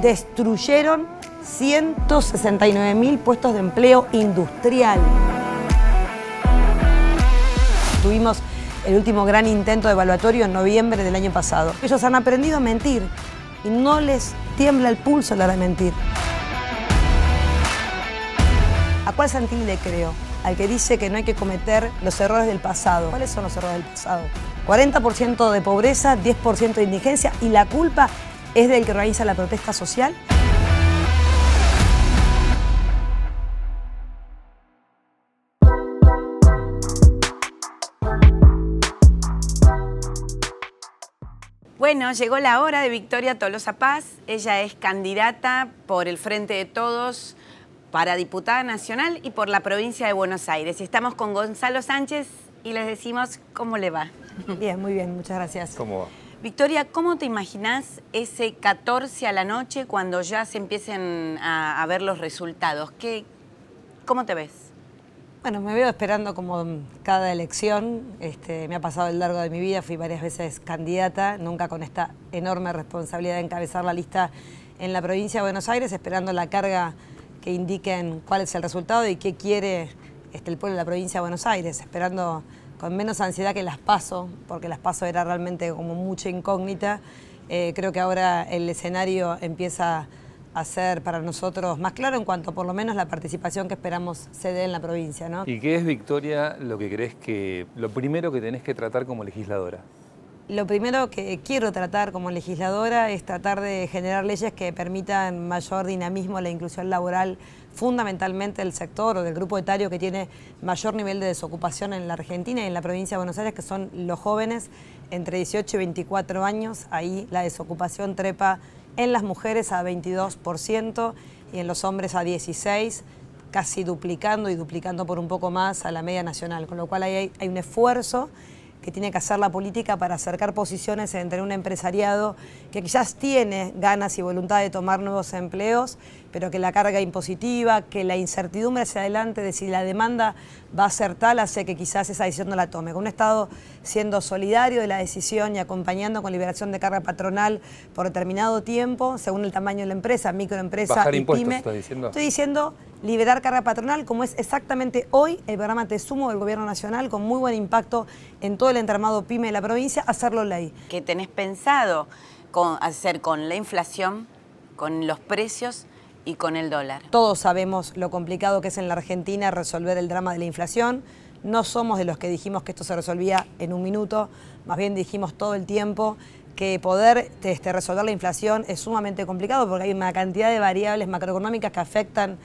destruyeron 169 mil puestos de empleo industrial. Tuvimos el último gran intento de evaluatorio en noviembre del año pasado. Ellos han aprendido a mentir y no les tiembla el pulso a la hora de mentir. ¿A cuál Santilli le creo? Al que dice que no hay que cometer los errores del pasado. ¿Cuáles son los errores del pasado? 40% de pobreza, 10% de indigencia y la culpa es del que organiza la protesta social. Bueno, llegó la hora de Victoria Tolosa Paz. Ella es candidata por el Frente de Todos para diputada nacional y por la provincia de Buenos Aires. Estamos con Gonzalo Sánchez y les decimos cómo le va. Bien, muy bien, muchas gracias. ¿Cómo va? Victoria, ¿cómo te imaginas ese 14 a la noche cuando ya se empiecen a, ver los resultados? ¿Qué, ¿Cómo te ves? Bueno, me veo esperando como cada elección. Este, me ha pasado lo largo de mi vida, fui varias veces candidata, nunca con esta enorme responsabilidad de encabezar la lista en la provincia de Buenos Aires, esperando la carga que indiquen cuál es el resultado y qué quiere este, el pueblo de la provincia de Buenos Aires, esperando con menos ansiedad que las paso, porque las paso era realmente como mucha incógnita. Eh, creo que ahora el escenario empieza a ser para nosotros más claro en cuanto por lo menos la participación que esperamos se dé en la provincia. ¿no? ¿Y qué es, Victoria, lo que crees que, lo primero que tenés que tratar como legisladora? Lo primero que quiero tratar como legisladora es tratar de generar leyes que permitan mayor dinamismo a la inclusión laboral, fundamentalmente del sector o del grupo etario que tiene mayor nivel de desocupación en la Argentina y en la provincia de Buenos Aires, que son los jóvenes entre 18 y 24 años. Ahí la desocupación trepa en las mujeres a 22% y en los hombres a 16%, casi duplicando y duplicando por un poco más a la media nacional, con lo cual hay, hay un esfuerzo que tiene que hacer la política para acercar posiciones entre un empresariado que quizás tiene ganas y voluntad de tomar nuevos empleos, pero que la carga impositiva, que la incertidumbre hacia adelante de si la demanda va a ser tal, hace que quizás esa decisión no la tome. Con un Estado siendo solidario de la decisión y acompañando con liberación de carga patronal por determinado tiempo, según el tamaño de la empresa, microempresa Bajar y impuestos, pyme. diciendo. Estoy diciendo liberar carga patronal, como es exactamente hoy el programa Te Sumo del Gobierno Nacional, con muy buen impacto en todo el entramado pyme de la provincia, hacerlo ley. ¿Qué tenés pensado con- hacer con la inflación, con los precios y con el dólar? Todos sabemos lo complicado que es en la Argentina resolver el drama de la inflación. No somos de los que dijimos que esto se resolvía en un minuto, más bien dijimos todo el tiempo que poder este, resolver la inflación es sumamente complicado porque hay una cantidad de variables macroeconómicas que afectan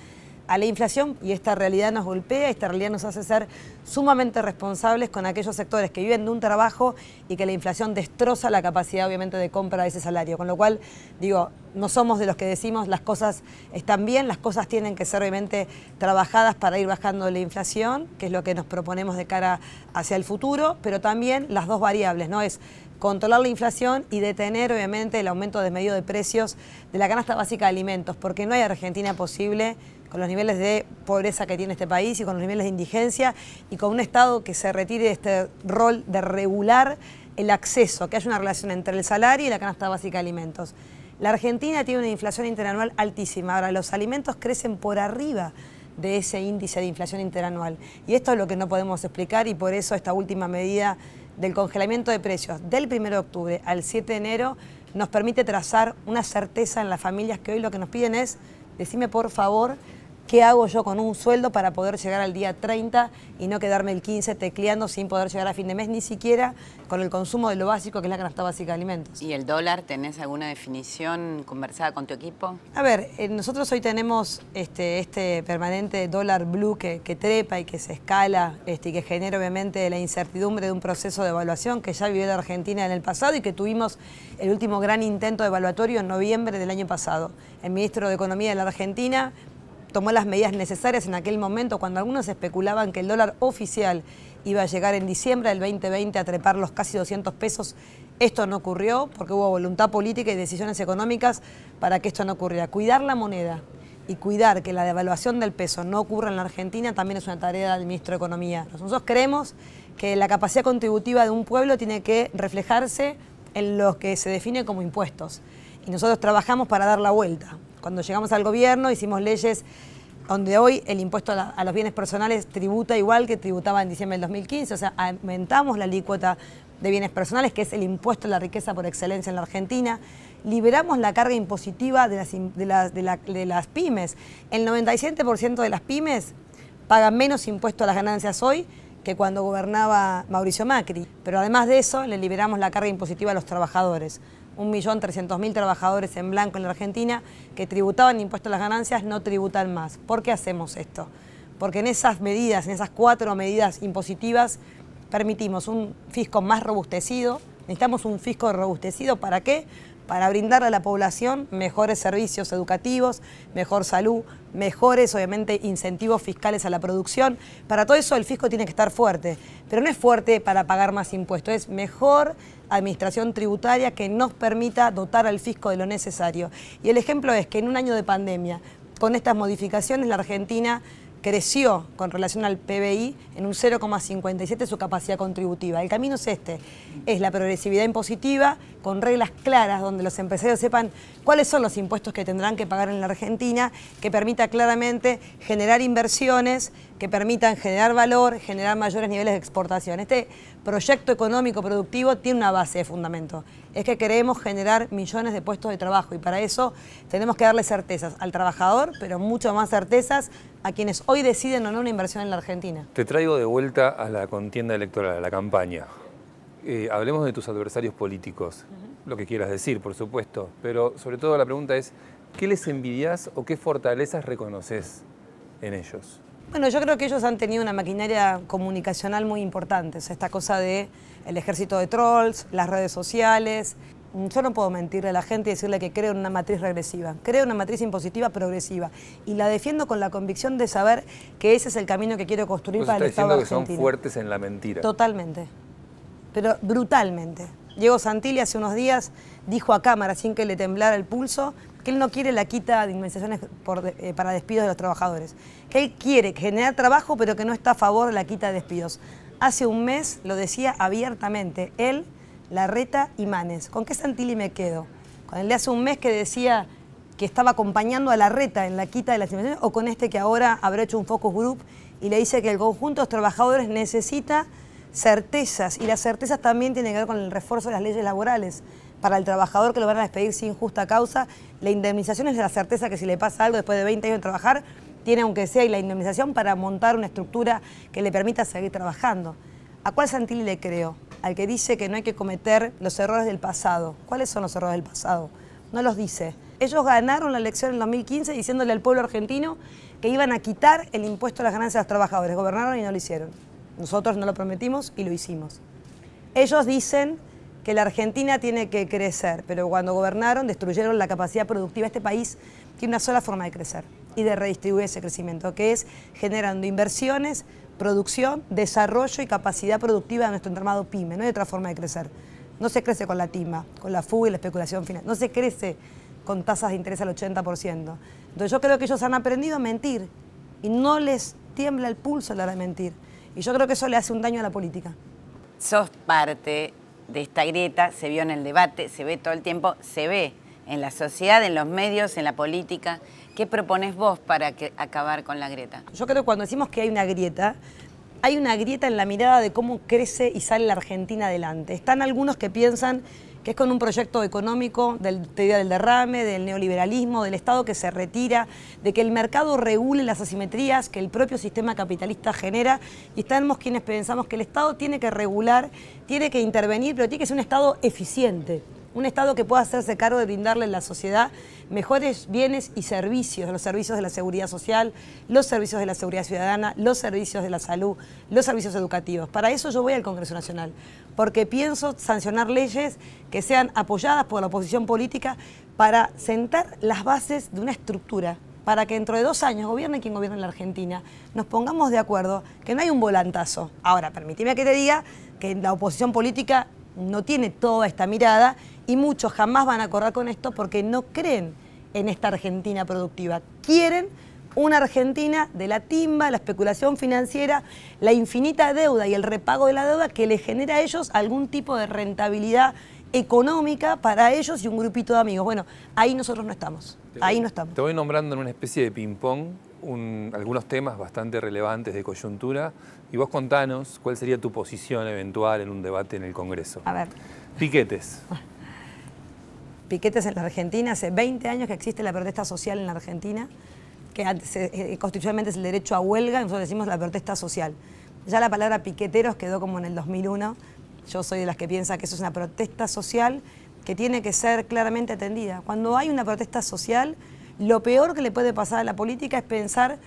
a la inflación y esta realidad nos golpea, esta realidad nos hace ser sumamente responsables con aquellos sectores que viven de un trabajo y que la inflación destroza la capacidad obviamente de compra de ese salario. Con lo cual, digo, no somos de los que decimos las cosas están bien, las cosas tienen que ser obviamente trabajadas para ir bajando la inflación, que es lo que nos proponemos de cara hacia el futuro, pero también las dos variables, ¿no? Es controlar la inflación y detener obviamente el aumento desmedido de precios de la canasta básica de alimentos, porque no hay Argentina posible con los niveles de pobreza que tiene este país y con los niveles de indigencia y con un Estado que se retire de este rol de regular el acceso, que haya una relación entre el salario y la canasta básica de alimentos. La Argentina tiene una inflación interanual altísima. Ahora, los alimentos crecen por arriba de ese índice de inflación interanual. Y esto es lo que no podemos explicar y por eso esta última medida del congelamiento de precios del 1 de octubre al 7 de enero nos permite trazar una certeza en las familias que hoy lo que nos piden es, decime por favor, ¿qué hago yo con un sueldo para poder llegar al día 30 y no quedarme el 15 tecleando sin poder llegar a fin de mes, ni siquiera con el consumo de lo básico que es la canasta básica de alimentos? ¿Y el dólar? ¿Tenés alguna definición conversada con tu equipo? A ver, eh, nosotros hoy tenemos este, este permanente dólar blue que, que trepa y que se escala este, y que genera obviamente la incertidumbre de un proceso de evaluación que ya vivió la Argentina en el pasado y que tuvimos el último gran intento de evaluatorio en noviembre del año pasado. El ministro de Economía de la Argentina tomó las medidas necesarias en aquel momento cuando algunos especulaban que el dólar oficial iba a llegar en diciembre del 2020 a trepar los casi 200 pesos. Esto no ocurrió porque hubo voluntad política y decisiones económicas para que esto no ocurriera. Cuidar la moneda y cuidar que la devaluación del peso no ocurra en la Argentina también es una tarea del ministro de Economía. Nosotros creemos que la capacidad contributiva de un pueblo tiene que reflejarse en lo que se define como impuestos Y nosotros trabajamos para dar la vuelta. Cuando llegamos al gobierno hicimos leyes donde hoy el impuesto a, los bienes personales tributa igual que tributaba en diciembre del 2015, o sea, aumentamos la alícuota de bienes personales, que es el impuesto a la riqueza por excelencia en la Argentina, liberamos la carga impositiva de las, de las pymes. El 97% de las pymes pagan menos impuesto a las ganancias hoy que cuando gobernaba Mauricio Macri. Pero además de eso, le liberamos la carga impositiva a los trabajadores. 1.300.000 trabajadores en blanco en la Argentina que tributaban impuestos a las ganancias no tributan más. ¿Por qué hacemos esto? Porque en esas medidas, en esas cuatro medidas impositivas, permitimos un fisco más robustecido. Necesitamos un fisco robustecido, ¿para qué? Para brindarle a la población mejores servicios educativos, mejor salud, mejores, obviamente, incentivos fiscales a la producción. Para todo eso el fisco tiene que estar fuerte, pero no es fuerte para pagar más impuestos, es mejor administración tributaria que nos permita dotar al fisco de lo necesario. Y el ejemplo es que en un año de pandemia, con estas modificaciones, la Argentina creció con relación al PBI en un 0,57 su capacidad contributiva. El camino es este, es la progresividad impositiva con reglas claras donde los empresarios sepan cuáles son los impuestos que tendrán que pagar en la Argentina, que permita claramente generar inversiones, que permitan generar valor, generar mayores niveles de exportación. Este proyecto económico productivo tiene una base de fundamento. Es que queremos generar millones de puestos de trabajo y para eso tenemos que darle certezas al trabajador, pero mucho más certezas a quienes hoy deciden o no una inversión en la Argentina. Te traigo de vuelta a la contienda electoral, a la campaña. Eh, hablemos de tus adversarios políticos, lo que quieras decir, por supuesto, pero sobre todo la pregunta es, ¿qué les envidias o qué fortalezas reconoces en ellos? Bueno, yo creo que ellos han tenido una maquinaria comunicacional muy importante, esta cosa de el ejército de trolls, las redes sociales. Yo no puedo mentirle a la gente y decirle que creo en una matriz regresiva. Creo en una matriz impositiva progresiva. Y la defiendo con la convicción de saber que ese es el camino que quiero construir para el Estado argentino. que son fuertes en la mentira. Totalmente pero brutalmente. Diego Santilli hace unos días dijo a cámara, sin que le temblara el pulso, que él no quiere la quita de indemnizaciones eh, para despidos de los trabajadores, que él quiere generar trabajo, pero que no está a favor de la quita de despidos. Hace un mes lo decía abiertamente, él, Larreta y Manes. ¿Con qué Santilli me quedo? ¿Con el de hace un mes que decía que estaba acompañando a Larreta en la quita de las indemnizaciones o con este que ahora habrá hecho un focus group y le dice que el conjunto de los trabajadores necesita certezas, y las certezas también tienen que ver con el refuerzo de las leyes laborales. Para el trabajador que lo van a despedir sin justa causa, la indemnización es la certeza que si le pasa algo después de 20 años de trabajar, tiene aunque sea y la indemnización para montar una estructura que le permita seguir trabajando. ¿A cuál Santilli le creo? Al que dice que no hay que cometer los errores del pasado. ¿Cuáles son los errores del pasado? No los dice. Ellos ganaron la elección en 2015 diciéndole al pueblo argentino que iban a quitar el impuesto a las ganancias de los trabajadores. Gobernaron y no lo hicieron. Nosotros no lo prometimos y lo hicimos. Ellos dicen que la Argentina tiene que crecer, pero cuando gobernaron destruyeron la capacidad productiva. Este país tiene una sola forma de crecer y de redistribuir ese crecimiento, que es generando inversiones, producción, desarrollo y capacidad productiva de nuestro entramado PYME. No hay otra forma de crecer. No se crece con la timba, con la fuga y la especulación final. No se crece con tasas de interés al 80%. Entonces yo creo que ellos han aprendido a mentir y no les tiembla el pulso a la hora de mentir. Y yo creo que eso le hace un daño a la política. Sos parte de esta grieta, se vio en el debate, se ve todo el tiempo, se ve en la sociedad, en los medios, en la política. ¿Qué propones vos para acabar con la grieta? Yo creo que cuando decimos que hay una grieta, hay una grieta en la mirada de cómo crece y sale la Argentina adelante. Están algunos que piensan que es con un proyecto económico del teoría del derrame, del neoliberalismo, del Estado que se retira, de que el mercado regule las asimetrías que el propio sistema capitalista genera. Y estamos quienes pensamos que el Estado tiene que regular, tiene que intervenir, pero tiene que ser un Estado eficiente un Estado que pueda hacerse cargo de brindarle a la sociedad mejores bienes y servicios, los servicios de la seguridad social, los servicios de la seguridad ciudadana, los servicios de la salud, los servicios educativos. Para eso yo voy al Congreso Nacional, porque pienso sancionar leyes que sean apoyadas por la oposición política para sentar las bases de una estructura para que dentro de dos años, gobierne quien gobierne en la Argentina, nos pongamos de acuerdo que no hay un volantazo. Ahora, permíteme que te diga que la oposición política no tiene toda esta mirada y muchos jamás van a acordar con esto porque no creen en esta Argentina productiva. Quieren una Argentina de la timba, la especulación financiera, la infinita deuda y el repago de la deuda que le genera a ellos algún tipo de rentabilidad económica para ellos y un grupito de amigos. Bueno, ahí nosotros no estamos. Ahí no estamos. Te voy nombrando en una especie de ping-pong algunos temas bastante relevantes de coyuntura y vos contanos cuál sería tu posición eventual en un debate en el Congreso. A ver. Piquetes. Piquetes en la Argentina. Hace 20 años que existe la protesta social en la Argentina, que eh, constitucionalmente es el derecho a huelga, nosotros decimos la protesta social. Ya la palabra piqueteros quedó como en el 2001. Yo soy de las que piensa que eso es una protesta social que tiene que ser claramente atendida. Cuando hay una protesta social, lo peor que le puede pasar a la política es pensar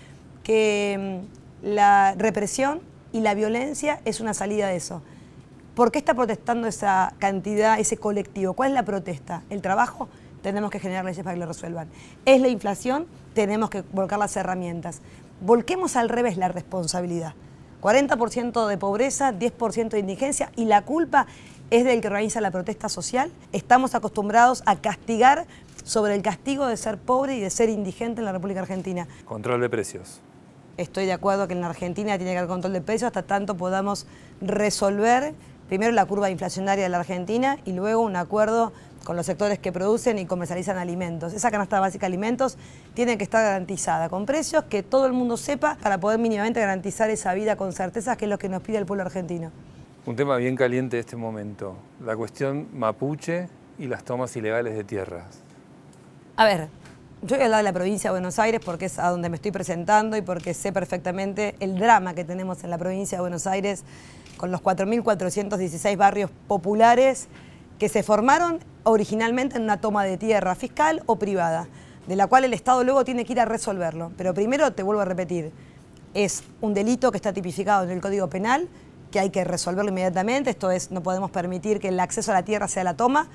que mm, la represión y la violencia es una salida de eso. ¿Por qué está protestando esa cantidad, ese colectivo? ¿Cuál es la protesta? ¿El trabajo? Tenemos que generar leyes para que lo resuelvan. ¿Es la inflación? Tenemos que volcar las herramientas. Volquemos al revés la responsabilidad. 40% de pobreza, 10% de indigencia y la culpa es del que organiza la protesta social. Estamos acostumbrados a castigar sobre el castigo de ser pobre y de ser indigente en la República Argentina. Control de precios. Estoy de acuerdo que en la Argentina tiene que haber control de precios hasta tanto podamos resolver primero la curva inflacionaria de la Argentina y luego un acuerdo con los sectores que producen y comercializan alimentos. Esa canasta básica de alimentos tiene que estar garantizada con precios que todo el mundo sepa para poder mínimamente garantizar esa vida con certeza, que es lo que nos pide el pueblo argentino. Un tema bien caliente de este momento, la cuestión mapuche y las tomas ilegales de tierras. A ver, yo voy a hablar de la provincia de Buenos Aires porque es a donde me estoy presentando y porque sé perfectamente el drama que tenemos en la provincia de Buenos Aires con los 4.416 barrios populares que se formaron originalmente en una toma de tierra fiscal o privada, de la cual el Estado luego tiene que ir a resolverlo. Pero primero, te vuelvo a repetir, es un delito que está tipificado en el Código Penal, que hay que resolverlo inmediatamente, esto es, no podemos permitir que el acceso a la tierra sea la toma,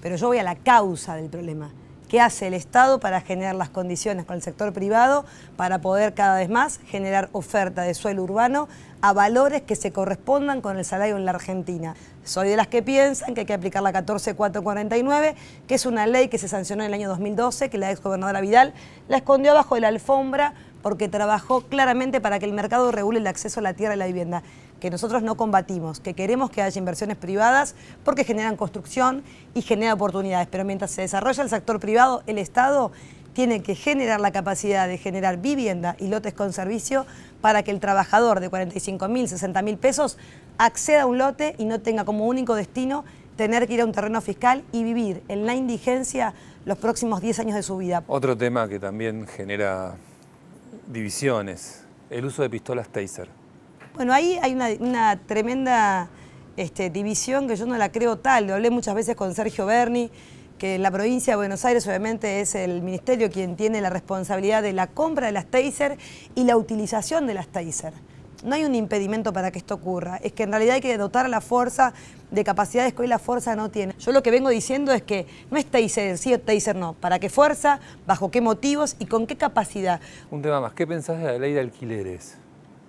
pero yo voy a la causa del problema. ¿Qué hace el Estado para generar las condiciones con el sector privado para poder cada vez más generar oferta de suelo urbano a valores que se correspondan con el salario en la Argentina? Soy de las que piensan que hay que aplicar la 14449, que es una ley que se sancionó en el año 2012, que la ex gobernadora Vidal la escondió bajo de la alfombra porque trabajó claramente para que el mercado regule el acceso a la tierra y la vivienda que nosotros no combatimos, que queremos que haya inversiones privadas porque generan construcción y generan oportunidades, pero mientras se desarrolla el sector privado, el Estado tiene que generar la capacidad de generar vivienda y lotes con servicio para que el trabajador de 45 mil, 60 mil pesos acceda a un lote y no tenga como único destino tener que ir a un terreno fiscal y vivir en la indigencia los próximos 10 años de su vida. Otro tema que también genera divisiones, el uso de pistolas taser. Bueno, ahí hay una, tremenda este, división que yo no la creo tal. Lo hablé muchas veces con Sergio Berni, que en la provincia de Buenos Aires obviamente es el ministerio quien tiene la responsabilidad de la compra de las taser y la utilización de las taser. No hay un impedimento para que esto ocurra, es que en realidad hay que dotar a la fuerza de capacidades que hoy la fuerza no tiene. Yo lo que vengo diciendo es que no es taser sí o taser no, para qué fuerza, bajo qué motivos y con qué capacidad. Un tema más, ¿qué pensás de la ley de alquileres?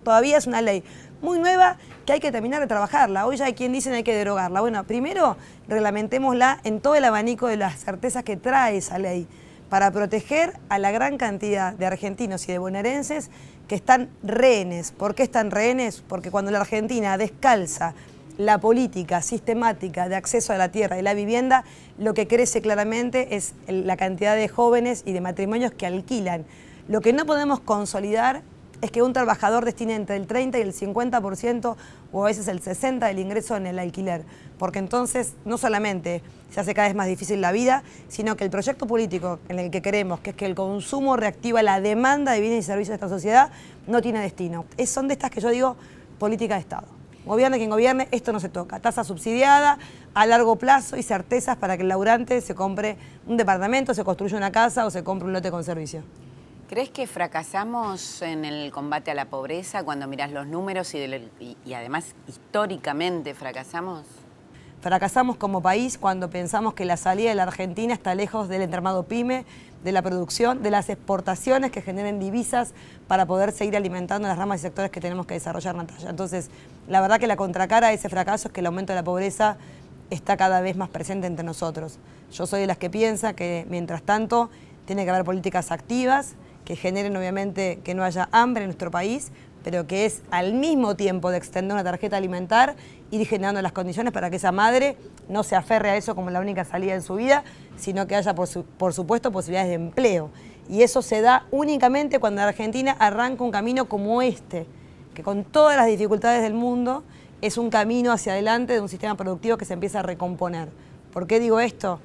Todavía es una ley muy nueva que hay que terminar de trabajarla. Hoy ya hay quien dice que hay que derogarla. Bueno, primero reglamentémosla en todo el abanico de las certezas que trae esa ley para proteger a la gran cantidad de argentinos y de bonaerenses que están rehenes. ¿Por qué están rehenes? Porque cuando la Argentina descalza la política sistemática de acceso a la tierra y la vivienda, lo que crece claramente es la cantidad de jóvenes y de matrimonios que alquilan. Lo que no podemos consolidar es que un trabajador destine entre el 30 y el 50% o a veces el 60% del ingreso en el alquiler, porque entonces no solamente se hace cada vez más difícil la vida, sino que el proyecto político en el que queremos, que es que el consumo reactiva la demanda de bienes y servicios de esta sociedad, no tiene destino. Es, son de estas que yo digo política de Estado. Gobierne quien gobierne, esto no se toca. Tasa subsidiada, a largo plazo y certezas para que el laburante se compre un departamento, se construya una casa o se compre un lote con servicio. ¿Crees que fracasamos en el combate a la pobreza cuando miras los números y, además históricamente fracasamos? Fracasamos como país cuando pensamos que la salida de la Argentina está lejos del entramado PYME, de la producción, de las exportaciones que generen divisas para poder seguir alimentando las ramas y sectores que tenemos que desarrollar, Natalia. Entonces, la verdad que la contracara a ese fracaso es que el aumento de la pobreza está cada vez más presente entre nosotros. Yo soy de las que piensa que, mientras tanto, tiene que haber políticas activas, que generen obviamente que no haya hambre en nuestro país, pero que es al mismo tiempo de extender una tarjeta alimentar, ir generando las condiciones para que esa madre no se aferre a eso como la única salida en su vida, sino que haya, por, por supuesto, posibilidades de empleo. Y eso se da únicamente cuando Argentina arranca un camino como este, que con todas las dificultades del mundo es un camino hacia adelante de un sistema productivo que se empieza a recomponer. ¿Por qué digo esto?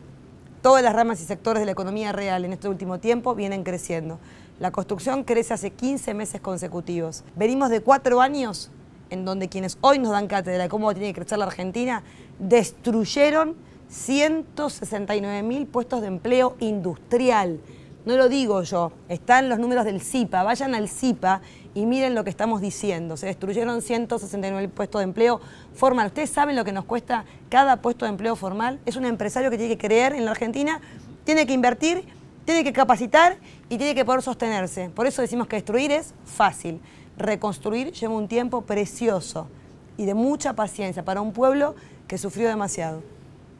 Todas las ramas y sectores de la economía real en este último tiempo vienen creciendo. La construcción crece hace 15 meses consecutivos. Venimos de cuatro años en donde quienes hoy nos dan cátedra de cómo tiene que crecer la Argentina, destruyeron 169 mil puestos de empleo industrial. No lo digo yo, están los números del CIPA, vayan al CIPA y miren lo que estamos diciendo. Se destruyeron 169 mil puestos de empleo formal. ¿Ustedes saben lo que nos cuesta cada puesto de empleo formal? Es un empresario que tiene que creer en la Argentina, tiene que invertir, tiene que capacitar y tiene que poder sostenerse. Por eso decimos que destruir es fácil reconstruir lleva un tiempo precioso y de mucha paciencia para un pueblo que sufrió demasiado.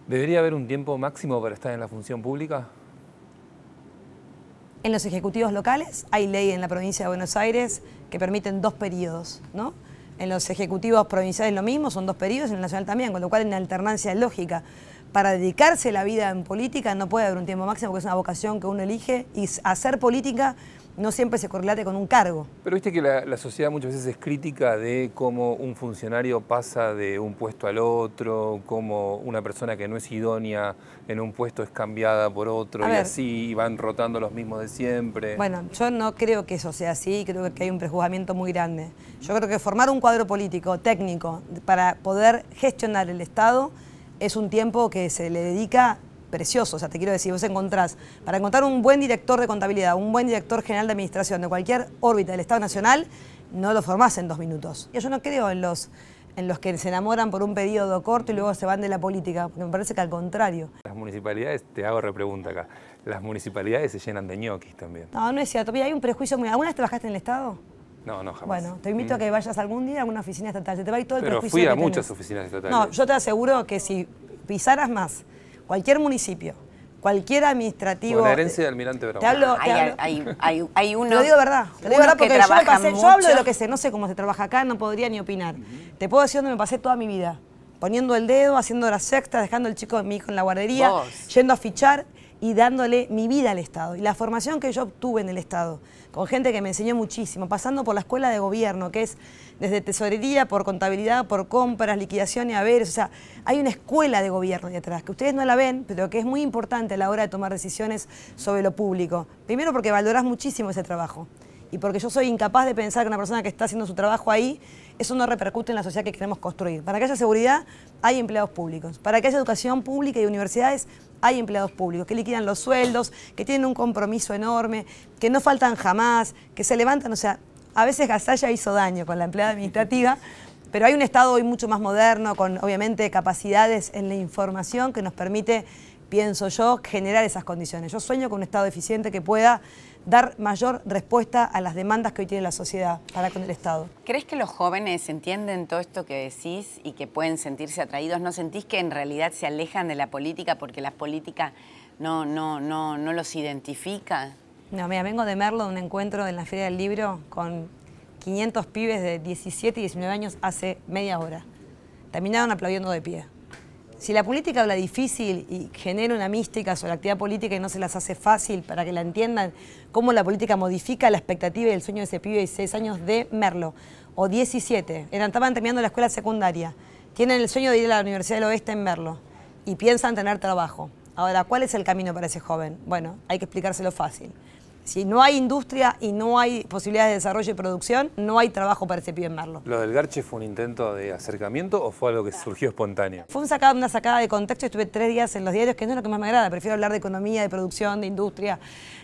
¿Debería haber un tiempo máximo para estar en la función pública? En los ejecutivos locales hay ley en la provincia de Buenos Aires que permiten dos periodos, ¿no? En los ejecutivos provinciales lo mismo, son dos periodos, en el nacional también, con lo cual en alternancia es lógica. Para dedicarse la vida en política no puede haber un tiempo máximo porque es una vocación que uno elige y hacer política no siempre se correlate con un cargo. Pero viste que la, sociedad muchas veces es crítica de cómo un funcionario pasa de un puesto al otro, cómo una persona que no es idónea en un puesto es cambiada por otro y así van rotando los mismos de siempre. Bueno, yo no creo que eso sea así, creo que hay un prejuzgamiento muy grande. Yo creo que formar un cuadro político, técnico, para poder gestionar el Estado es un tiempo que se le dedica precioso. O sea, te quiero decir, vos encontrás, para encontrar un buen director de contabilidad, un buen director general de administración de cualquier órbita del Estado Nacional, no lo formás en dos minutos. Yo no creo en los, en los que se enamoran por un periodo corto y luego se van de la política, porque me parece que al contrario. Las municipalidades, te hago repregunta acá, las municipalidades se llenan de ñoquis también. No, no es cierto. Hay un prejuicio muy... ¿Alguna vez trabajaste en el Estado? No, no, jamás. Bueno, te invito a que vayas algún día a alguna oficina estatal. te va a ir todo el Pero fui a muchas oficinas estatales. No, yo te aseguro que si pisaras más cualquier municipio, cualquier administrativo. Con la herencia de Almirante Brown. Te hablo, te hay, hay, hay, uno. Te lo digo verdad. Te lo digo verdad porque yo, me pasé, yo hablo de lo que sé, no sé cómo se trabaja acá, no podría ni opinar. Te puedo decir dónde me pasé toda mi vida. Poniendo el dedo, haciendo horas sextas, dejando el chico de mi hijo en la guardería, yendo a fichar y dándole mi vida al Estado. Y la formación que yo obtuve en el Estado, con gente que me enseñó muchísimo, pasando por la escuela de gobierno, que es desde tesorería, por contabilidad, por compras, liquidación y haberes. O sea, hay una escuela de gobierno detrás, que ustedes no la ven, pero que es muy importante a la hora de tomar decisiones sobre lo público. Primero porque valorás muchísimo ese trabajo y porque yo soy incapaz de pensar que una persona que está haciendo su trabajo ahí, eso no repercute en la sociedad que queremos construir. Para que haya seguridad, hay empleados públicos. Para que haya educación pública y universidades, hay empleados públicos que liquidan los sueldos, que tienen un compromiso enorme, que no faltan jamás, que se levantan, o sea, a veces Gasalla hizo daño con la empleada administrativa, pero hay un Estado hoy mucho más moderno, con obviamente capacidades en la información que nos permite, pienso yo, generar esas condiciones. Yo sueño con un Estado eficiente que pueda dar mayor respuesta a las demandas que hoy tiene la sociedad para con el Estado. ¿Crees que los jóvenes entienden todo esto que decís y que pueden sentirse atraídos? ¿No sentís que en realidad se alejan de la política porque la política no, no, no, no los identifica? No, mira, vengo de Merlo, de un encuentro en la Feria del Libro con 500 pibes de 17 y 19 años hace media hora. Terminaron aplaudiendo de pie. Si la política habla difícil y genera una mística sobre la actividad política y no se las hace fácil para que la entiendan, cómo la política modifica la expectativa y el sueño de ese pibe de 16 años de Merlo, o 17, eran, estaban terminando la escuela secundaria, tienen el sueño de ir a la Universidad del Oeste en Merlo y piensan tener trabajo. Ahora, ¿cuál es el camino para ese joven? Bueno, hay que explicárselo fácil. Si no hay industria y no hay posibilidades de desarrollo y producción, no hay trabajo para ese pibe en Merlo. ¿Lo del Garche fue un intento de acercamiento o fue algo que surgió espontáneo? Fue una sacada de contexto. Estuve tres días en los diarios, que no es lo que más me agrada. Prefiero hablar de economía, de producción, de industria,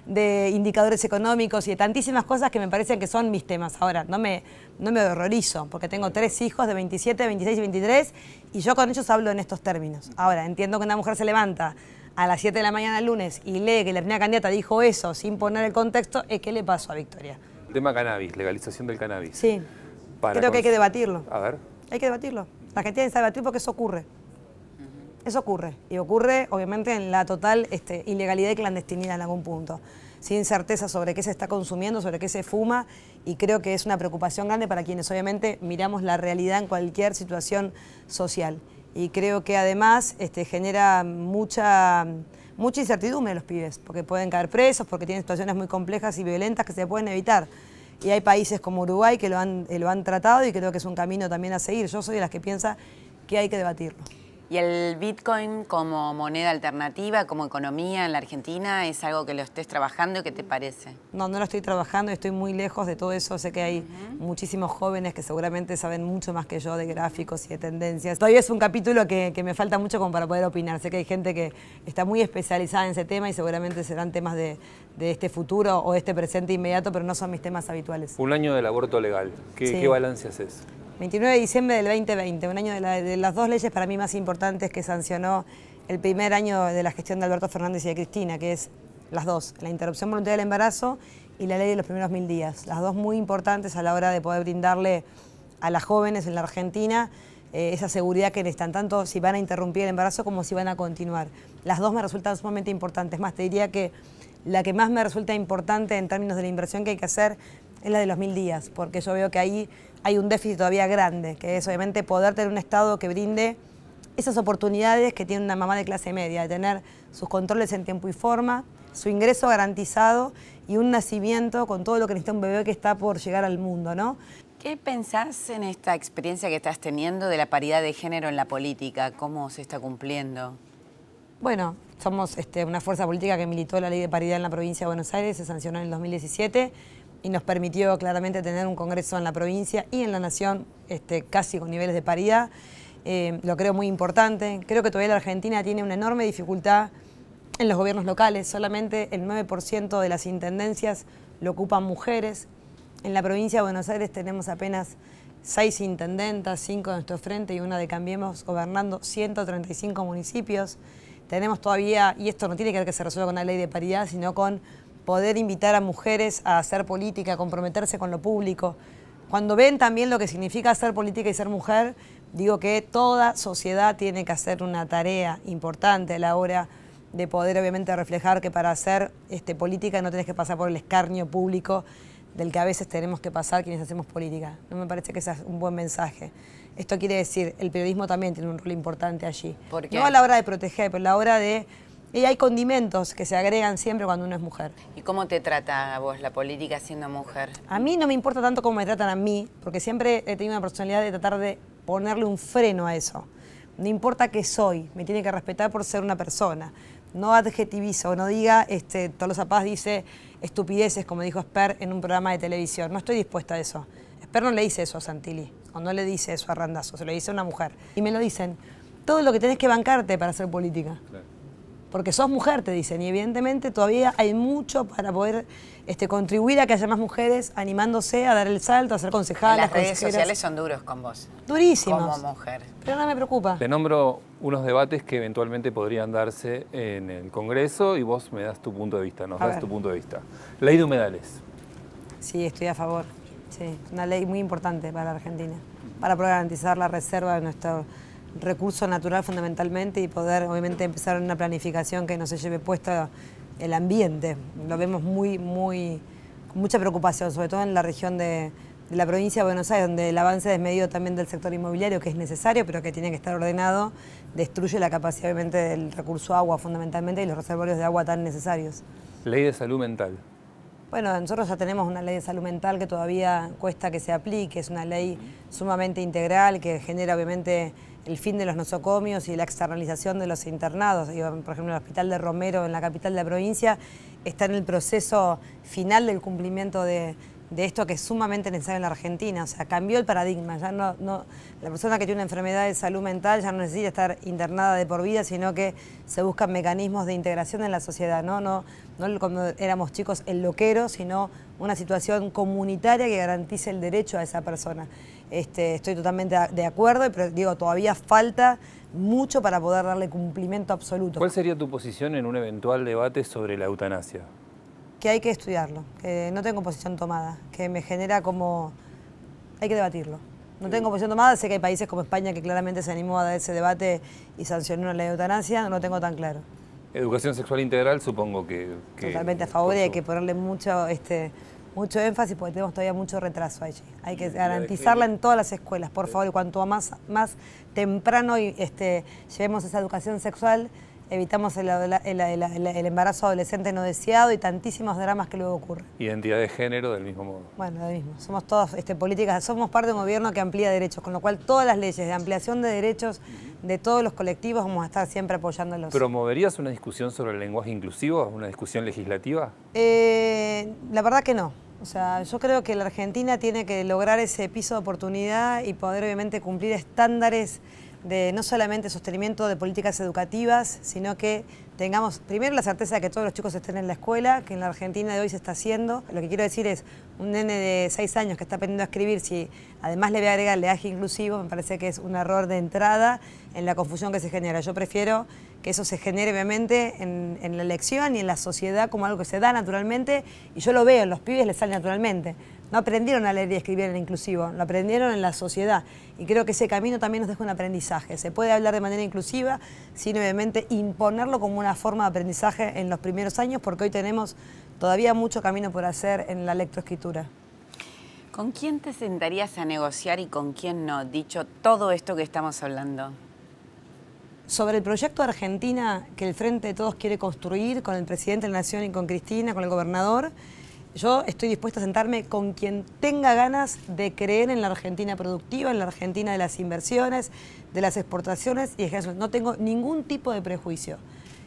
de indicadores económicos y de tantísimas cosas que me parecen que son mis temas. Ahora, no me, no me horrorizo, porque tengo tres hijos de 27, 26 y 23 y yo con ellos hablo en estos términos. Ahora, entiendo que una mujer se levanta a las 7 de la mañana el lunes y lee que la primera candidata dijo eso sin poner el contexto, es qué le pasó a Victoria. El tema cannabis, legalización del cannabis. Sí. Creo que hay que debatirlo. A ver. Hay que debatirlo. La gente tiene que debatir porque eso ocurre. Eso ocurre. Y ocurre, obviamente, en la total este, ilegalidad y clandestinidad en algún punto. sin certeza sobre qué se está consumiendo, sobre qué se fuma, y creo que es una preocupación grande para quienes obviamente miramos la realidad en cualquier situación social. Y creo que además este, genera mucha, mucha incertidumbre en los pibes, porque pueden caer presos, porque tienen situaciones muy complejas y violentas que se pueden evitar. Y hay países como Uruguay que lo han, lo han tratado y creo que es un camino también a seguir. Yo soy de las que piensa que hay que debatirlo. ¿Y el Bitcoin como moneda alternativa, como economía en la Argentina, es algo que lo estés trabajando y qué te parece? No, no lo estoy trabajando, estoy muy lejos de todo eso. Sé que hay muchísimos jóvenes que seguramente saben mucho más que yo de gráficos y de tendencias. Todavía es un capítulo que, me falta mucho como para poder opinar. Sé que hay gente que está muy especializada en ese tema y seguramente serán temas de, este futuro o este presente inmediato, pero no son mis temas habituales. Un año del aborto legal. ¿Qué, ¿qué balance haces? 29 de diciembre del 2020, un año de, las dos leyes para mí más importantes que sancionó el primer año de la gestión de Alberto Fernández y de Cristina, que es las dos, la interrupción voluntaria del embarazo y la ley de los primeros mil días. Las dos muy importantes a la hora de poder brindarle a las jóvenes en la Argentina eh, esa seguridad que necesitan, tanto si van a interrumpir el embarazo como si van a continuar. Las dos me resultan sumamente importantes. Más, te diría que la que más me resulta importante en términos de la inversión que hay que hacer es la de los mil días, porque yo veo que ahí hay un déficit todavía grande, que es obviamente poder tener un Estado que brinde esas oportunidades que tiene una mamá de clase media, de tener sus controles en tiempo y forma, su ingreso garantizado y un nacimiento con todo lo que necesita un bebé que está por llegar al mundo, ¿no? ¿Qué pensás en esta experiencia que estás teniendo de la paridad de género en la política? ¿Cómo se está cumpliendo? Bueno, somos este, una fuerza política que militó la ley de paridad en la provincia de Buenos Aires, se sancionó en el 2017 y nos permitió claramente tener un congreso en la provincia y en la nación este, casi con niveles de paridad. Eh, lo creo muy importante. Creo que todavía la Argentina tiene una enorme dificultad en los gobiernos locales. Solamente el 9% de las intendencias lo ocupan mujeres. En la provincia de Buenos Aires tenemos apenas seis intendentas, cinco de nuestro frente y una de Cambiemos gobernando 135 municipios. Tenemos todavía, y esto no tiene que ver que se resuelva con la ley de paridad, sino con poder invitar a mujeres a hacer política, a comprometerse con lo público. Cuando ven también lo que significa hacer política y ser mujer, digo que toda sociedad tiene que hacer una tarea importante a la hora de poder obviamente reflejar que para hacer este, política no tenés que pasar por el escarnio público del que a veces tenemos que pasar quienes hacemos política. No me parece que sea un buen mensaje. Esto quiere decir, el periodismo también tiene un rol importante allí. No a la hora de proteger, pero a la hora de y hay condimentos que se agregan siempre cuando uno es mujer. ¿Y cómo te trata a vos la política siendo mujer? A mí no me importa tanto cómo me tratan a mí, porque siempre he tenido una personalidad de tratar de ponerle un freno a eso. No importa qué soy, me tiene que respetar por ser una persona. No adjetivizo, no diga, este, Tolosa Paz dice estupideces, como dijo Esper en un programa de televisión. No estoy dispuesta a eso. Esper no le dice eso a Santilli, o no le dice eso a Randazo, se lo dice a una mujer. Y me lo dicen, todo lo que tenés que bancarte para hacer política porque sos mujer, te dicen, y evidentemente todavía hay mucho para poder este, contribuir a que haya más mujeres animándose a dar el salto, a ser concejalas. Las redes sociales son duros con vos. Durísimos. Como mujer. Pero no me preocupa. Te nombro unos debates que eventualmente podrían darse en el Congreso y vos me das tu punto de vista, nos das tu punto de vista. Ley de humedales. Sí, estoy a favor. Sí, una ley muy importante para la Argentina, para poder garantizar la reserva de nuestro recurso natural fundamentalmente y poder obviamente empezar una planificación que no se lleve puesta el ambiente. Lo vemos muy, muy, con mucha preocupación, sobre todo en la región de, la provincia de Buenos Aires, donde el avance desmedido también del sector inmobiliario, que es necesario, pero que tiene que estar ordenado, destruye la capacidad obviamente del recurso agua fundamentalmente y los reservorios de agua tan necesarios. Ley de salud mental. Bueno, nosotros ya tenemos una ley de salud mental que todavía cuesta que se aplique, es una ley sumamente integral que genera obviamente el fin de los nosocomios y la externalización de los internados. Por ejemplo, el Hospital de Romero en la capital de la provincia está en el proceso final del cumplimiento de, esto que es sumamente necesario en la Argentina. O sea, cambió el paradigma. Ya no, no, la persona que tiene una enfermedad de salud mental ya no necesita estar internada de por vida, sino que se buscan mecanismos de integración en la sociedad. No, no, no como éramos chicos el loquero, sino una situación comunitaria que garantice el derecho a esa persona. Este, estoy totalmente de acuerdo, pero digo, todavía falta mucho para poder darle cumplimiento absoluto. ¿Cuál sería tu posición en un eventual debate sobre la eutanasia? Que hay que estudiarlo, que no tengo posición tomada, que me genera como... hay que debatirlo. No tengo posición tomada, sé que hay países como España que claramente se animó a dar ese debate y sancionó la eutanasia, no lo tengo tan claro. Educación sexual integral supongo que... Totalmente a favor y hay que ponerle mucho, este, mucho énfasis porque tenemos todavía mucho retraso allí. Hay que garantizarla en todas las escuelas, por favor, y cuanto más, más temprano este, llevemos esa educación sexual, evitamos el, embarazo adolescente no deseado y tantísimos dramas que luego ocurren. Identidad de género del mismo modo. Bueno, del mismo. Somos todas este, políticas, somos parte de un gobierno que amplía derechos, con lo cual todas las leyes de ampliación de derechos de todos los colectivos vamos a estar siempre apoyándolos. ¿Promoverías una discusión sobre el lenguaje inclusivo, una discusión legislativa? Eh, la verdad que no. O sea, yo creo que la Argentina tiene que lograr ese piso de oportunidad y poder obviamente cumplir estándares de no solamente sostenimiento de políticas educativas, sino que tengamos primero la certeza de que todos los chicos estén en la escuela, que en la Argentina de hoy se está haciendo. Lo que quiero decir es, un nene de seis años que está aprendiendo a escribir, si además le voy a agregar leaje inclusivo, me parece que es un error de entrada en la confusión que se genera. Yo prefiero que eso se genere obviamente en, la elección y en la sociedad como algo que se da naturalmente, y yo lo veo, en los pibes les sale naturalmente. No aprendieron a leer y escribir en inclusivo, lo aprendieron en la sociedad. Y creo que ese camino también nos deja un aprendizaje. Se puede hablar de manera inclusiva, sin obviamente imponerlo como una forma de aprendizaje en los primeros años, porque hoy tenemos todavía mucho camino por hacer en la lectoescritura. ¿Con quién te sentarías a negociar y con quién no, dicho todo esto que estamos hablando? Sobre el proyecto de Argentina que el Frente de Todos quiere construir con el presidente de la Nación y con Cristina, con el gobernador, yo estoy dispuesta a sentarme con quien tenga ganas de creer en la Argentina productiva, en la Argentina de las inversiones, de las exportaciones y No tengo ningún tipo de prejuicio.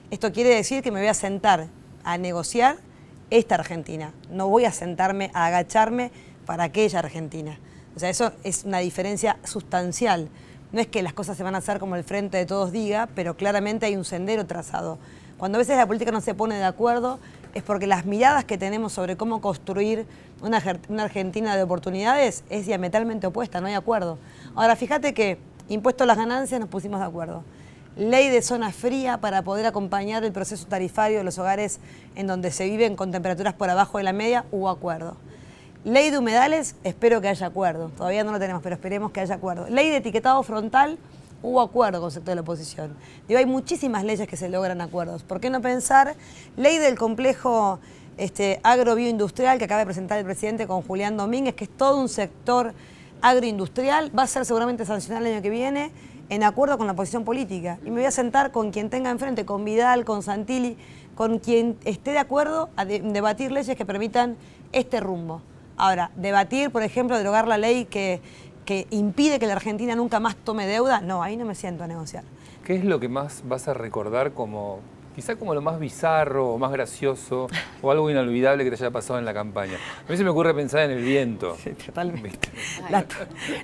Esto quiere decir que me voy a sentar a negociar esta Argentina. No voy a sentarme a agacharme para aquella Argentina. O sea, eso es una diferencia sustancial. No es que las cosas se van a hacer como el frente de todos diga, pero claramente hay un sendero trazado. Cuando a veces la política no se pone de acuerdo, es porque las miradas que tenemos sobre cómo construir una, Argentina de oportunidades es diametralmente opuesta, no hay acuerdo. Ahora, fíjate que impuesto a las ganancias nos pusimos de acuerdo. Ley de zona fría para poder acompañar el proceso tarifario de los hogares en donde se viven con temperaturas por abajo de la media, hubo acuerdo. Ley de humedales, espero que haya acuerdo. Todavía no lo tenemos, pero esperemos que haya acuerdo. Ley de etiquetado frontal, hubo acuerdo con el sector de la oposición. Digo, hay muchísimas leyes que se logran acuerdos. ¿Por qué no pensar ley del complejo este, agrobioindustrial que acaba de presentar el presidente con Julián Domínguez, que es todo un sector agroindustrial, va a ser seguramente sancionado el año que viene en acuerdo con la posición política. Y me voy a sentar con quien tenga enfrente, con Vidal, con Santilli, con quien esté de acuerdo a debatir leyes que permitan este rumbo. Ahora, debatir, por ejemplo, derogar la ley que que impide que la Argentina nunca más tome deuda, no, ahí no me siento a negociar. ¿Qué es lo que más vas a recordar como, quizá como lo más bizarro o más gracioso o algo inolvidable que te haya pasado en la campaña? A mí se me ocurre pensar en el viento. Sí, totalmente.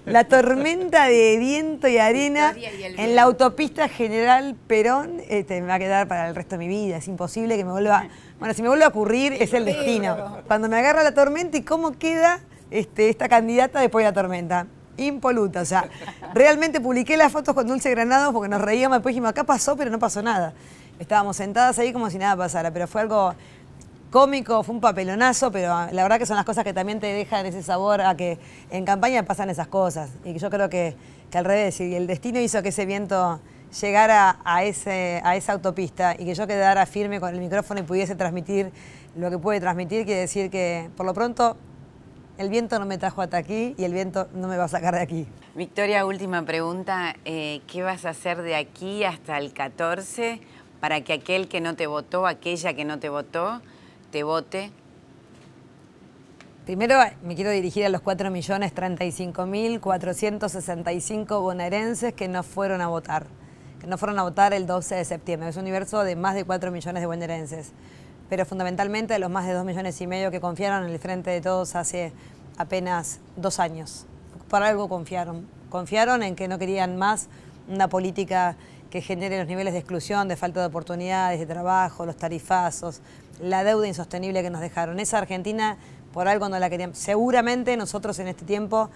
La, tormenta de viento y arena en la autopista General Perón este, me va a quedar para el resto de mi vida. Es imposible que me vuelva... Bueno, si me vuelve a ocurrir es el destino. Cuando me agarra la tormenta y cómo queda este, esta candidata después de la tormenta impoluta. O sea, realmente publiqué las fotos con Dulce Granado porque nos reíamos, después dijimos, acá pasó, pero no pasó nada. Estábamos sentadas ahí como si nada pasara, pero fue algo cómico, fue un papelonazo, pero la verdad que son las cosas que también te dejan ese sabor a que en campaña pasan esas cosas. Y yo creo que, al revés, y el destino hizo que ese viento a, ese, a esa autopista y que yo quedara firme con el micrófono y pudiese transmitir lo que puede transmitir, quiere decir que por lo pronto el viento no me trajo hasta aquí y el viento no me va a sacar de aquí. Victoria, última pregunta. Eh, ¿Qué vas a hacer de aquí hasta el 14 para que aquel que no te votó, aquella que no te votó, te vote? Primero me quiero dirigir a los 4.035.465 bonaerenses que no fueron a votar, que no fueron a votar el 12 de septiembre. Es un universo de más de 4 millones de bonaerenses pero fundamentalmente de los más de dos millones y medio que confiaron en el Frente de Todos hace apenas dos años. Por algo confiaron. Confiaron en que no querían más una política que genere los niveles de exclusión, de falta de oportunidades, de trabajo, los tarifazos, la deuda insostenible que nos dejaron. Esa Argentina, por algo no la querían. Seguramente nosotros en este tiempo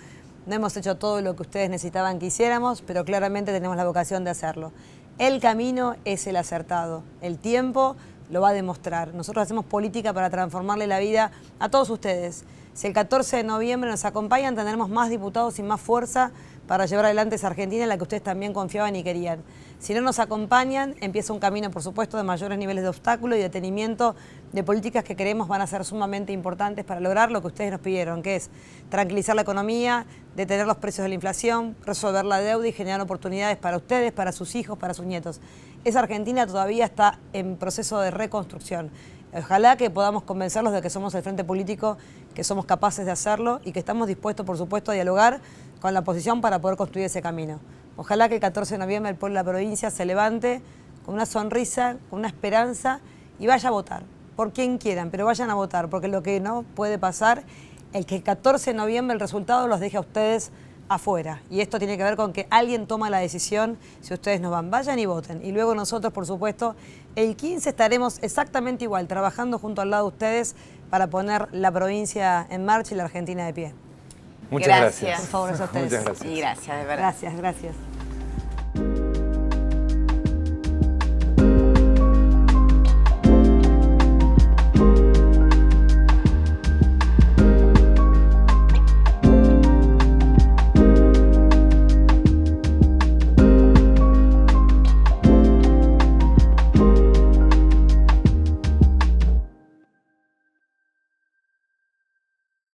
no hemos hecho todo lo que ustedes necesitaban que hiciéramos, pero claramente tenemos la vocación de hacerlo. El camino es el acertado. El tiempo lo va a demostrar. Nosotros hacemos política para transformarle la vida a todos ustedes. Si el 14 de noviembre nos acompañan, tendremos más diputados y más fuerza para llevar adelante esa Argentina en la que ustedes también confiaban y querían. Si no nos acompañan, empieza un camino, por supuesto, de mayores niveles de obstáculo y detenimiento de políticas que creemos van a ser sumamente importantes para lograr lo que ustedes nos pidieron, que es tranquilizar la economía, detener los precios de la inflación, resolver la deuda y generar oportunidades para ustedes, para sus hijos, para sus nietos. Esa Argentina todavía está en proceso de reconstrucción. Ojalá que podamos convencerlos de que somos el frente político, que somos capaces de hacerlo y que estamos dispuestos, por supuesto, a dialogar con la oposición para poder construir ese camino. Ojalá que el 14 de noviembre el pueblo de la provincia se levante con una sonrisa, con una esperanza y vaya a votar, por quien quieran, pero vayan a votar, porque lo que no puede pasar es que el 14 de noviembre el resultado los deje a ustedes afuera. Y esto tiene que ver con que alguien toma la decisión si ustedes no van. Vayan y voten. Y luego nosotros, por supuesto, el 15 estaremos exactamente igual, trabajando junto al lado de ustedes para poner la provincia en marcha y la Argentina de pie. Muchas gracias. gracias. Por favor, eso a ustedes. Muchas gracias. Y gracias, de verdad. Gracias, gracias.